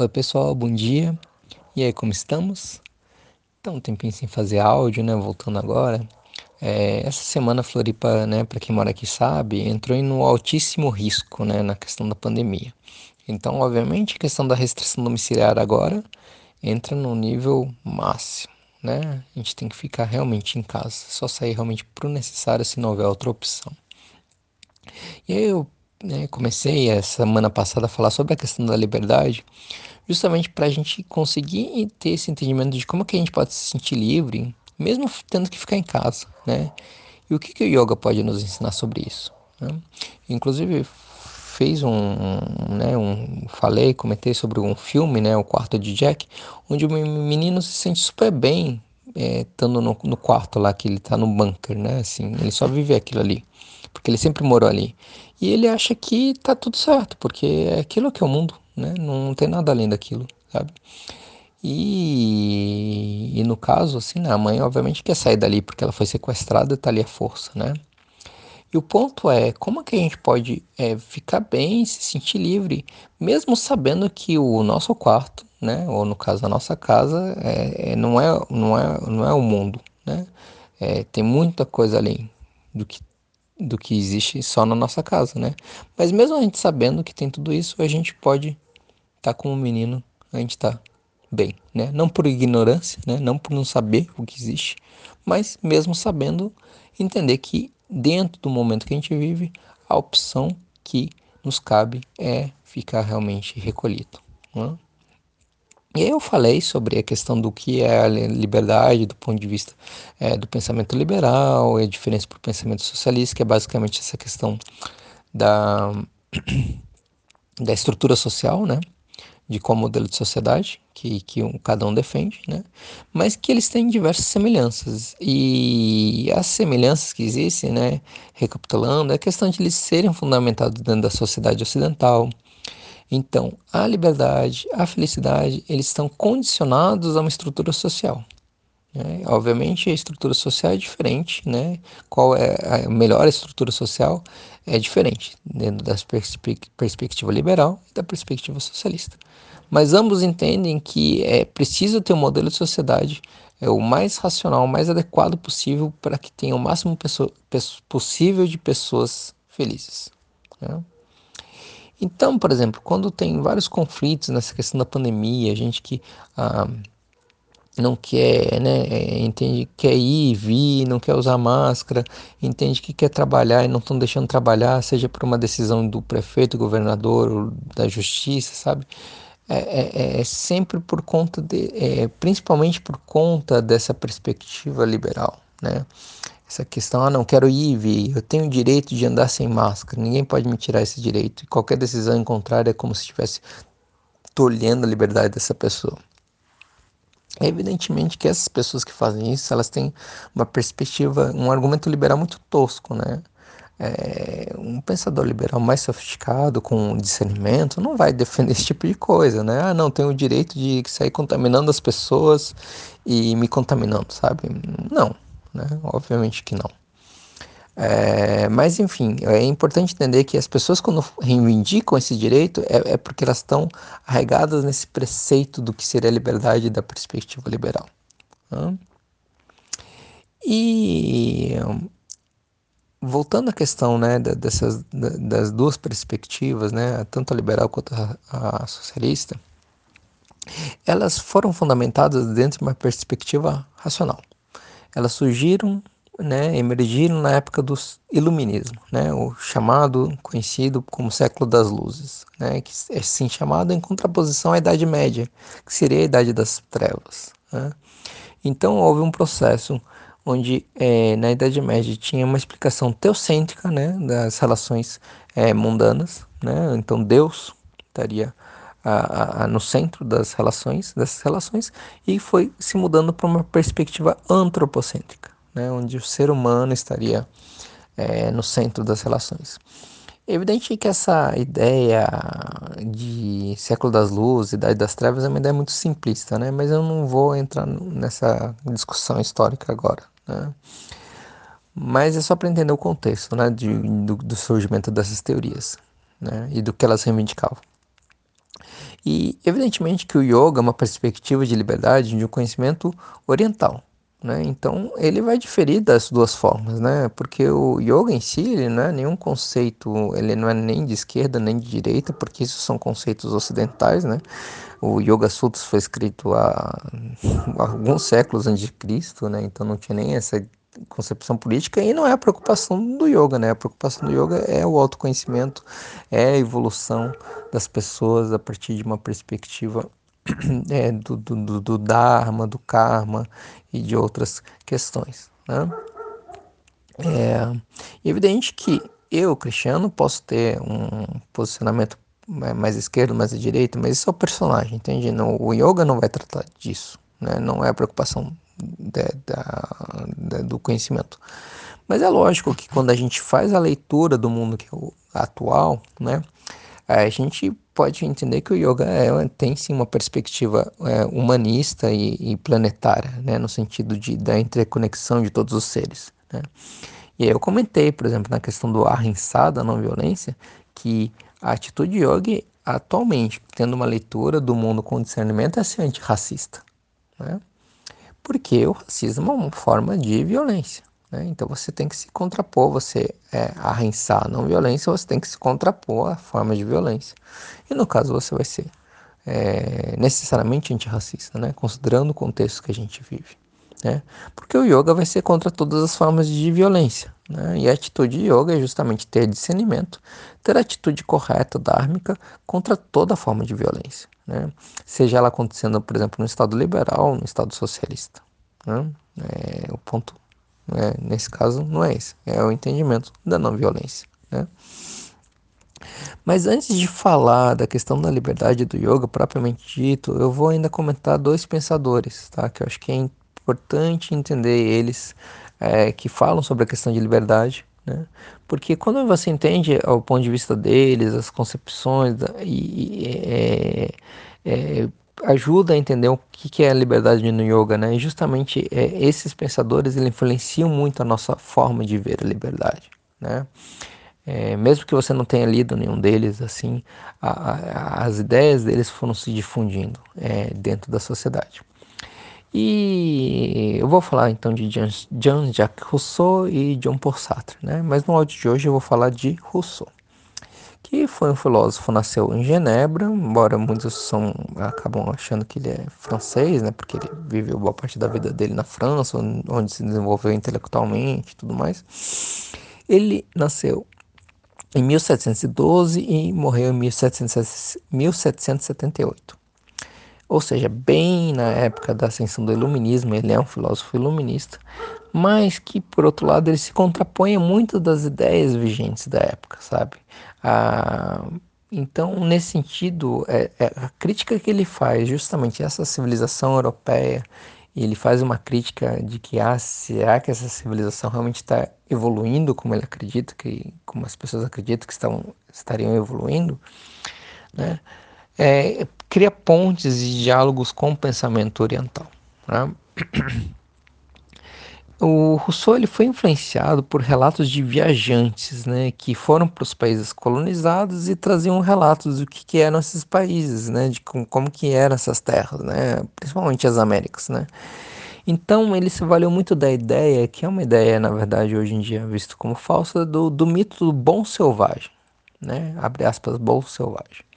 Oi pessoal, bom dia. E aí, como estamos? Então, um tempinho sem fazer áudio, né? Voltando agora. É, essa semana Floripa, né, para quem mora aqui sabe, entrou em um altíssimo risco, né, na questão da pandemia. Então, obviamente, a questão da restrição domiciliar agora entra no nível máximo, né? A gente tem que ficar realmente em casa, só sair realmente pro necessário se não houver outra opção. E aí eu né, comecei a semana passada a falar sobre a questão da liberdade, justamente para a gente conseguir ter esse entendimento de como que a gente pode se sentir livre, mesmo tendo que ficar em casa, né? E o que, que o yoga pode nos ensinar sobre isso? Né? Inclusive fez um, né, um, falei, comentei sobre um filme, né, o quarto de Jack, onde o menino se sente super bem é, estando no, no quarto lá que ele está no bunker, né, assim, ele só vive aquilo ali, porque ele sempre morou ali. E ele acha que tá tudo certo, porque é aquilo que é o mundo, né? Não tem nada além daquilo, sabe? E, e no caso, assim, né, a mãe obviamente quer sair dali porque ela foi sequestrada e tá ali a força, né? E o ponto é, como que a gente pode é, ficar bem, se sentir livre, mesmo sabendo que o nosso quarto, né, ou no caso a nossa casa, é, é, não, é, não, é, não é o mundo, né? É, tem muita coisa além do que do que existe só na nossa casa, né? Mas mesmo a gente sabendo que tem tudo isso, a gente pode estar tá como menino, a gente está bem, né? Não por ignorância, né? Não por não saber o que existe, mas mesmo sabendo entender que dentro do momento que a gente vive, a opção que nos cabe é ficar realmente recolhido. Né? E aí eu falei sobre a questão do que é a liberdade do ponto de vista é, do pensamento liberal e a diferença para o pensamento socialista, que é basicamente essa questão da, da estrutura social, né? de qual modelo de sociedade que, que um, cada um defende, né? mas que eles têm diversas semelhanças. E as semelhanças que existem, né? recapitulando, é a questão de eles serem fundamentados dentro da sociedade ocidental, então, a liberdade, a felicidade, eles estão condicionados a uma estrutura social. Né? Obviamente, a estrutura social é diferente, né? Qual é a melhor estrutura social é diferente dentro da perspectiva liberal e da perspectiva socialista. Mas ambos entendem que é preciso ter um modelo de sociedade é o mais racional, o mais adequado possível para que tenha o máximo possível de pessoas felizes. Né? Então, por exemplo, quando tem vários conflitos nessa questão da pandemia, gente que ah, não quer, né, é, entende que quer ir, vir, não quer usar máscara, entende que quer trabalhar e não estão deixando trabalhar, seja por uma decisão do prefeito, do governador, da justiça, sabe? É, é, é sempre por conta de, é, principalmente por conta dessa perspectiva liberal, né? Essa questão, ah, não quero ir e vir, eu tenho o direito de andar sem máscara, ninguém pode me tirar esse direito. E qualquer decisão em contrário é como se estivesse tolhendo a liberdade dessa pessoa. É evidentemente que essas pessoas que fazem isso, elas têm uma perspectiva, um argumento liberal muito tosco, né? É, um pensador liberal mais sofisticado, com discernimento, não vai defender esse tipo de coisa, né? Ah, não, tenho o direito de sair contaminando as pessoas e me contaminando, sabe? Não, né? Obviamente que não. É, mas enfim, é importante entender que as pessoas quando reivindicam esse direito é, é porque elas estão arraigadas nesse preceito do que seria a liberdade da perspectiva liberal. Né? E voltando à questão né, dessas, das duas perspectivas, né, tanto a liberal quanto a, a socialista, elas foram fundamentadas dentro de uma perspectiva racional elas surgiram, né, emergiram na época do iluminismo, né, o chamado, conhecido como século das luzes, né, que é assim chamado em contraposição à Idade Média, que seria a Idade das Trevas. Né. Então houve um processo onde é, na Idade Média tinha uma explicação teocêntrica né, das relações é, mundanas, né, então Deus estaria a, a, no centro das relações, dessas relações, e foi se mudando para uma perspectiva antropocêntrica, né, onde o ser humano estaria é, no centro das relações. É evidente que essa ideia de século das luzes, idade das trevas, é uma ideia muito simplista, né? mas eu não vou entrar nessa discussão histórica agora. Né? Mas é só para entender o contexto né, de, do, do surgimento dessas teorias né, e do que elas reivindicavam. E evidentemente que o yoga é uma perspectiva de liberdade de um conhecimento oriental, né? Então ele vai diferir das duas formas, né? Porque o yoga em si ele não é nenhum conceito, ele não é nem de esquerda nem de direita, porque isso são conceitos ocidentais, né? O Yoga Sutras foi escrito há, há alguns séculos antes de Cristo, né? Então não tinha nem essa concepção política e não é a preocupação do yoga, né? A preocupação do yoga é o autoconhecimento, é a evolução das pessoas a partir de uma perspectiva é, do, do, do, Dharma, do Karma e de outras questões. Né? É evidente que eu, cristiano, posso ter um posicionamento mais esquerdo, mais à direita, mas isso é o personagem, entende? Não, o yoga não vai tratar disso, né? não é a preocupação da, de, do conhecimento. Mas é lógico que quando a gente faz a leitura do mundo é atual, né, a gente pode entender que o yoga é, tem sim uma perspectiva é, humanista e, e, planetária, né, no sentido de, da interconexão de todos os seres. Né? E aí eu comentei, por exemplo, na questão do ahimsa, da não violência, que a atitude yoga atualmente, tendo uma leitura do mundo com discernimento, é ser antirracista. Né? Porque o racismo é uma forma de violência. Né? Então você tem que se contrapor, você é, arrensar a não violência, você tem que se contrapor a forma de violência. E no caso você vai ser é, necessariamente antirracista, né? considerando o contexto que a gente vive. Né? Porque o yoga vai ser contra todas as formas de violência. Né? E a atitude de yoga é justamente ter discernimento, ter a atitude correta, dármica, contra toda forma de violência. Né? Seja ela acontecendo, por exemplo, no Estado liberal ou no Estado socialista. Né? É, o ponto né? Nesse caso, não é esse, é o entendimento da não violência. Né? Mas antes de falar da questão da liberdade do yoga propriamente dito, eu vou ainda comentar dois pensadores, tá? Que eu acho que é importante entender eles, é, que falam sobre a questão de liberdade, né? Porque quando você entende o ponto de vista deles, as concepções da, e, é, é, ajuda a entender o que é a liberdade no yoga, né? E justamente é, esses pensadores eles influenciam muito a nossa forma de ver a liberdade, né? É, mesmo que você não tenha lido nenhum deles, assim, a, a, as ideias deles foram se difundindo é, dentro da sociedade. E eu vou falar então de Jean-Jacques Rousseau e John Paul Sartre, né? Mas no áudio de hoje eu vou falar de Rousseau que foi um filósofo, nasceu em Genebra, embora muitos são, acabam achando que ele é francês, né, porque ele viveu boa parte da vida dele na França, onde se desenvolveu intelectualmente e tudo mais. Ele nasceu em 1712 e morreu em 1778. Ou seja, bem na época da ascensão do iluminismo, ele é um filósofo iluminista, mas que, por outro lado, ele se contrapõe a muitas das ideias vigentes da época, sabe? Ah, então, nesse sentido, é, é, a crítica que ele faz justamente essa civilização europeia, ele faz uma crítica de que ah, será que essa civilização realmente está evoluindo como ele acredita, que, como as pessoas acreditam que estão, estariam evoluindo, né? É, cria pontes e diálogos com o pensamento oriental. Né? O Rousseau ele foi influenciado por relatos de viajantes, né, que foram para os países colonizados e traziam relatos do que, que eram esses países, né, de como, como que eram essas terras, né, principalmente as Américas, né. Então ele se valeu muito da ideia, que é uma ideia na verdade hoje em dia visto como falsa, do, do mito do bom selvagem, né, abre aspas, bom selvagem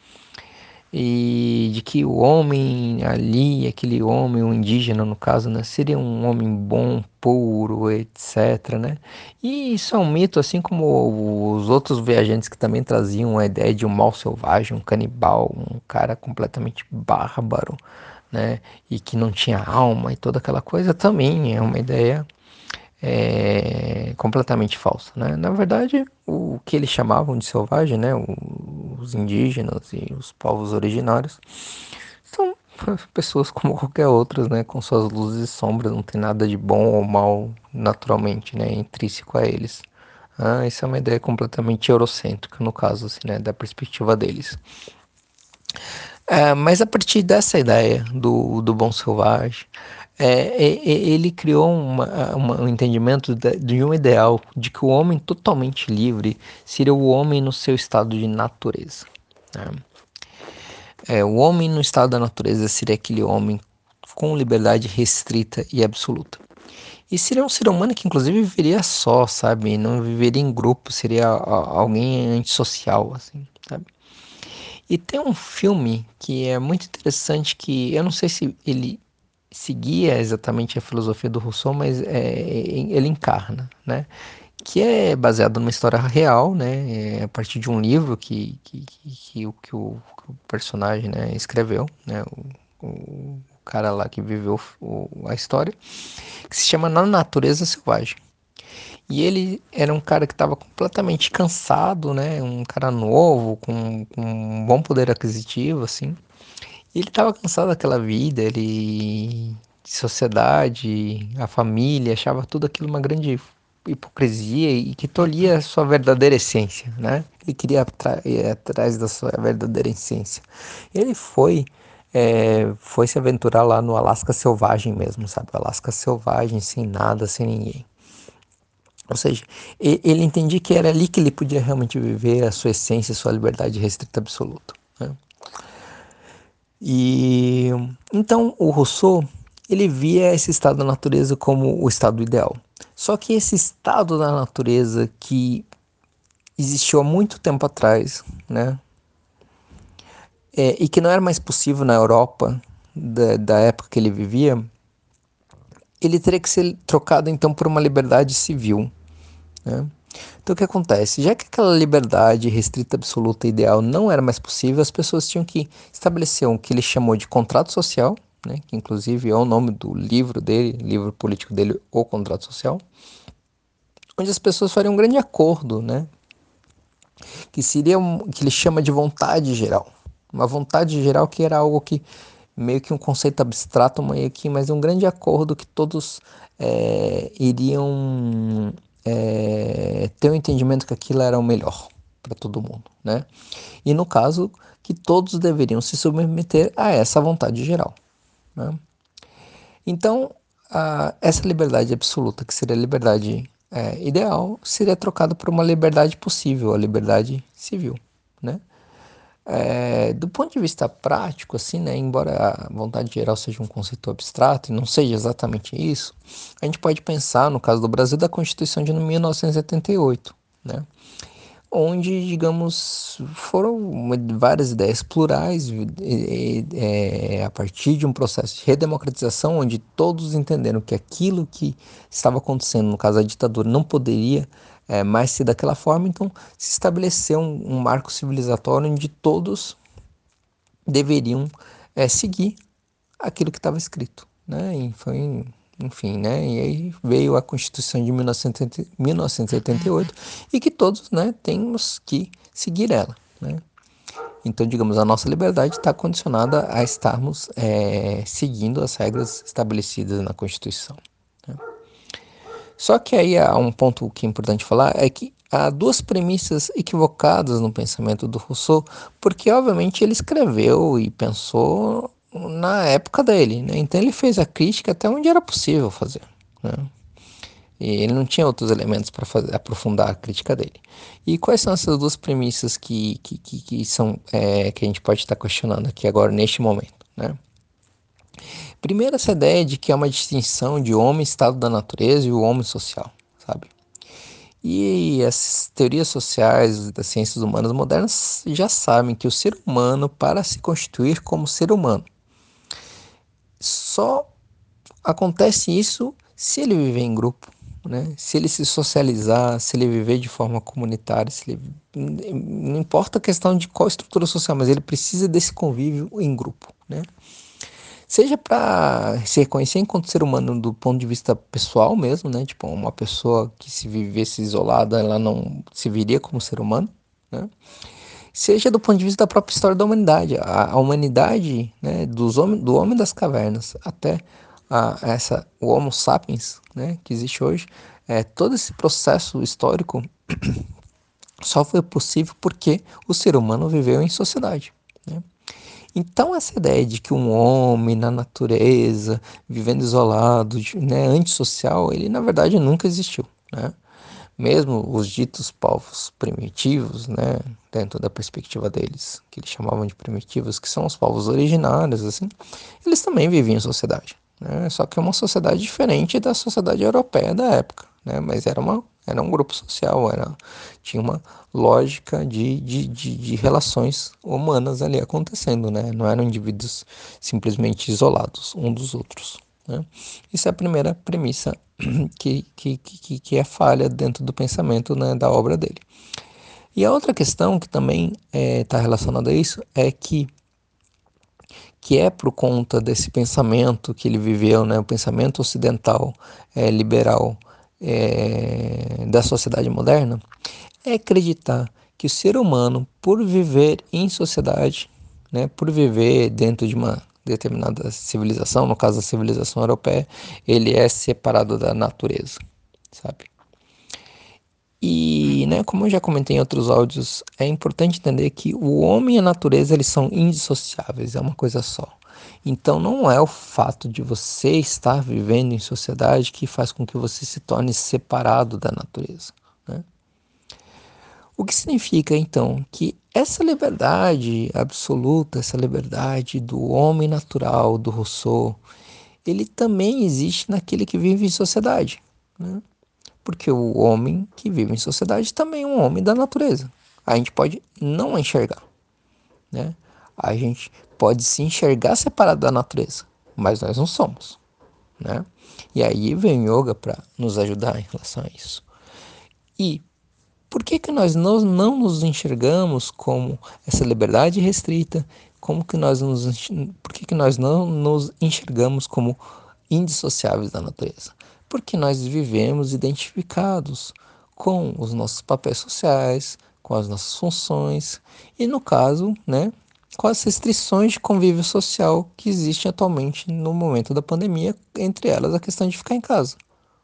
e de que o homem ali, aquele homem, o indígena no caso, né, seria um homem bom, puro, etc, né? E isso é um mito, assim como os outros viajantes que também traziam a ideia de um mal selvagem, um canibal, um cara completamente bárbaro, né? E que não tinha alma e toda aquela coisa, também é uma ideia é, completamente falsa. Né? Na verdade, o que eles chamavam de selvagem, né? os indígenas e os povos originários, são pessoas como qualquer outras, né? com suas luzes e sombras, não tem nada de bom ou mal naturalmente, né? intrínseco a eles. Ah, isso é uma ideia completamente eurocêntrica, no caso, assim, né? da perspectiva deles. É, mas a partir dessa ideia do, do bom selvagem, é, é, é, ele criou uma, uma, um entendimento de, um ideal de que o homem totalmente livre seria o homem no seu estado de natureza. Né? é, o homem no estado da natureza seria aquele homem com liberdade restrita e absoluta. E seria um ser humano que, inclusive, viveria só, sabe? Não viveria em grupo, seria alguém antissocial, assim, sabe? E tem um filme que é muito interessante, que eu não sei se ele seguia exatamente a filosofia do Rousseau, mas é, ele encarna, né? Que é baseado numa história real, né? É a partir de um livro que, que, que, o, que o, personagem né, escreveu, né? O, o cara lá que viveu o, a história, que se chama Na Natureza Selvagem. E ele era um cara que estava completamente cansado, né? Um cara novo, com, com um bom poder aquisitivo, assim. Ele estava cansado daquela vida, ele sociedade, a família, achava tudo aquilo uma grande hipocrisia e que tolhia a sua verdadeira essência, né? Ele queria ir atrás da sua verdadeira essência. Ele foi é, foi se aventurar lá no Alasca selvagem mesmo, sabe? Alasca selvagem, sem nada, sem ninguém. Ou seja, ele entendia que era ali que ele podia realmente viver a sua essência, a sua liberdade restrita absoluta. Né? E então o Rousseau ele via esse estado da natureza como o estado ideal. Só que esse estado da natureza que existiu há muito tempo atrás, né, é, e que não era mais possível na Europa da, da época que ele vivia, ele teria que ser trocado então por uma liberdade civil. Né? Então o que acontece? Já que aquela liberdade restrita absoluta ideal não era mais possível, as pessoas tinham que estabelecer o que ele chamou de contrato social, né? que inclusive é o nome do livro dele, livro político dele, O Contrato Social, onde as pessoas fariam um grande acordo, né? que seria um, que ele chama de vontade geral. Uma vontade geral que era algo que meio que um conceito abstrato, meio que, mas um grande acordo que todos é, iriam é, ter o um entendimento que aquilo era o melhor para todo mundo, né? E no caso que todos deveriam se submeter a essa vontade geral, né? Então a, essa liberdade absoluta, que seria a liberdade é, ideal, seria trocada por uma liberdade possível, a liberdade civil? É, do ponto de vista prático, assim, né, embora a vontade geral seja um conceito abstrato e não seja exatamente isso, a gente pode pensar, no caso do Brasil, da Constituição de 1978, né, onde, digamos, foram várias ideias plurais é, a partir de um processo de redemocratização, onde todos entenderam que aquilo que estava acontecendo, no caso a ditadura, não poderia é, mais ser daquela forma, então se estabeleceu um, um marco civilizatório onde todos deveriam é, seguir aquilo que estava escrito, né? E foi, enfim, né? E aí veio a Constituição de 1988 e que todos, né, temos que seguir ela, né? Então, digamos, a nossa liberdade está condicionada a estarmos é, seguindo as regras estabelecidas na Constituição. Só que aí há um ponto que é importante falar é que há duas premissas equivocadas no pensamento do Rousseau, porque obviamente ele escreveu e pensou na época dele, né? então ele fez a crítica até onde era possível fazer. Né? E ele não tinha outros elementos para aprofundar a crítica dele. E quais são essas duas premissas que, que, que, que são é, que a gente pode estar questionando aqui agora neste momento, né? Primeiro, essa ideia de que é uma distinção de homem, estado da natureza e o homem social, sabe? E as teorias sociais das ciências humanas modernas já sabem que o ser humano, para se constituir como ser humano, só acontece isso se ele viver em grupo, né? se ele se socializar, se ele viver de forma comunitária, se ele... não importa a questão de qual estrutura social, mas ele precisa desse convívio em grupo. Né? Seja para se reconhecer enquanto ser humano do ponto de vista pessoal mesmo, né? Tipo, uma pessoa que se vivesse isolada, ela não se viria como ser humano, né? Seja do ponto de vista da própria história da humanidade. A, a humanidade, né, dos homem, do homem das cavernas até a, essa, o Homo sapiens, né, que existe hoje, é, todo esse processo histórico só foi possível porque o ser humano viveu em sociedade. Né? Então, essa ideia de que um homem na natureza, vivendo isolado, né, antissocial, ele na verdade nunca existiu. Né? Mesmo os ditos povos primitivos, né, dentro da perspectiva deles, que eles chamavam de primitivos, que são os povos originários, assim, eles também viviam em sociedade, né, só que é uma sociedade diferente da sociedade europeia da época, né, mas era, uma, era um grupo social, era, tinha uma lógica de, de, de, de relações humanas ali acontecendo, né, não eram indivíduos simplesmente isolados um dos outros. Né? Isso é a primeira premissa que, que, que, que é falha dentro do pensamento né, da obra dele. E a outra questão que também está é, relacionada a isso é que que é por conta desse pensamento que ele viveu, né, o pensamento ocidental é, liberal é, da sociedade moderna, é acreditar que o ser humano, por viver em sociedade, né, por viver dentro de uma determinada civilização, no caso da civilização europeia, ele é separado da natureza, sabe? E, né, como eu já comentei em outros áudios, é importante entender que o homem e a natureza eles são indissociáveis, é uma coisa só. Então não é o fato de você estar vivendo em sociedade que faz com que você se torne separado da natureza. O que significa então que essa liberdade absoluta, essa liberdade do homem natural, do Rousseau, ele também existe naquele que vive em sociedade. Né? Porque o homem que vive em sociedade também é um homem da natureza. A gente pode não enxergar. Né? A gente pode se enxergar separado da natureza, mas nós não somos. Né? E aí vem o yoga para nos ajudar em relação a isso. E por que, que nós não, não nos enxergamos como essa liberdade restrita? Como que nós nos, por que, que nós não nos enxergamos como indissociáveis da natureza? Porque nós vivemos identificados com os nossos papéis sociais, com as nossas funções e, no caso, né, com as restrições de convívio social que existem atualmente no momento da pandemia, entre elas a questão de ficar em casa.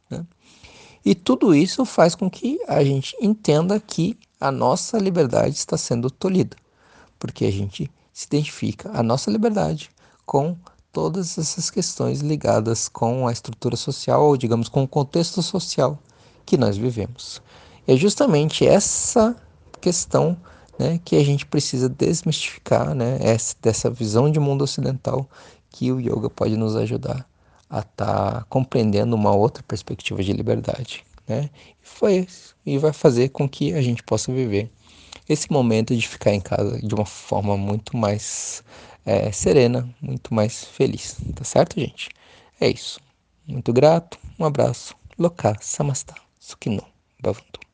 Né? E tudo isso faz com que a gente entenda que a nossa liberdade está sendo tolhida, porque a gente se identifica a nossa liberdade com todas essas questões ligadas com a estrutura social, ou digamos, com o contexto social que nós vivemos. É justamente essa questão né, que a gente precisa desmistificar, né, essa, dessa visão de mundo ocidental que o yoga pode nos ajudar a estar tá compreendendo uma outra perspectiva de liberdade, né? E foi e vai fazer com que a gente possa viver esse momento de ficar em casa de uma forma muito mais é, serena, muito mais feliz, tá certo, gente? É isso. Muito grato, um abraço, Loka Samastha Sukhino Bhavantu.